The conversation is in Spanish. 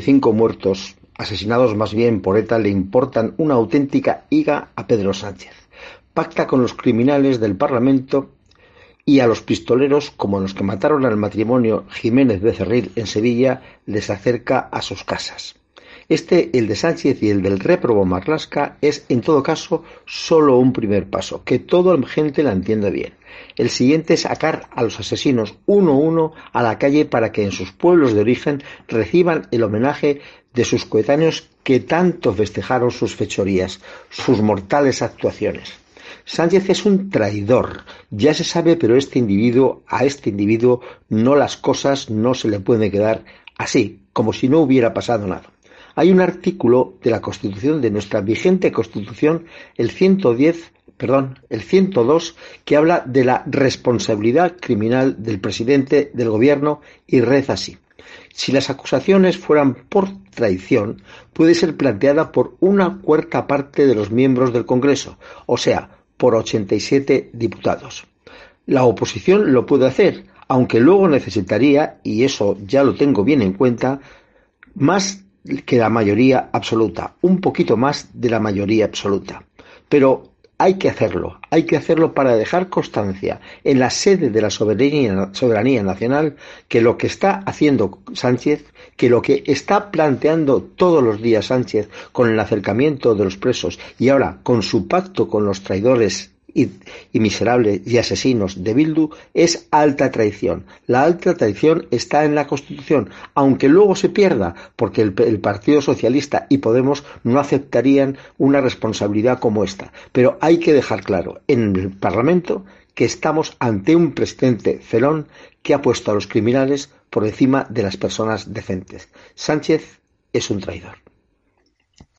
cinco muertos, asesinados más bien por ETA, le importan una auténtica higa a Pedro Sánchez. Pacta con los criminales del Parlamento y a los pistoleros, como los que mataron al matrimonio Jiménez Becerril en Sevilla, les acerca a sus casas. Este, el de Sánchez y el del réprobo Marlasca, es en todo caso solo un primer paso, que toda la gente la entienda bien. El siguiente es sacar a los asesinos uno a uno a la calle para que en sus pueblos de origen reciban el homenaje de sus coetáneos que tanto festejaron sus fechorías, sus mortales actuaciones. Sánchez es un traidor, ya se sabe, pero este individuo, a este individuo, no las cosas no se le pueden quedar así, como si no hubiera pasado nada. Hay un artículo de la Constitución, de nuestra vigente Constitución, el 110, perdón, el 102, que habla de la responsabilidad criminal del presidente del gobierno y reza así. Si las acusaciones fueran por traición, puede ser planteada por una cuarta parte de los miembros del Congreso, o sea, por 87 diputados. La oposición lo puede hacer, aunque luego necesitaría, y eso ya lo tengo bien en cuenta, más que la mayoría absoluta, un poquito más de la mayoría absoluta. Pero hay que hacerlo, hay que hacerlo para dejar constancia en la sede de la soberanía, soberanía, nacional que lo que está haciendo Sánchez, que lo que está planteando todos los días Sánchez con el acercamiento de los presos y ahora con su pacto con los traidores y, miserables y asesinos de Bildu es alta traición. La alta traición está en la Constitución, aunque luego se pierda, porque el, el Partido Socialista y Podemos no aceptarían una responsabilidad como esta. Pero hay que dejar claro en el Parlamento que estamos ante un presidente felón que ha puesto a los criminales por encima de las personas decentes. Sánchez es un traidor.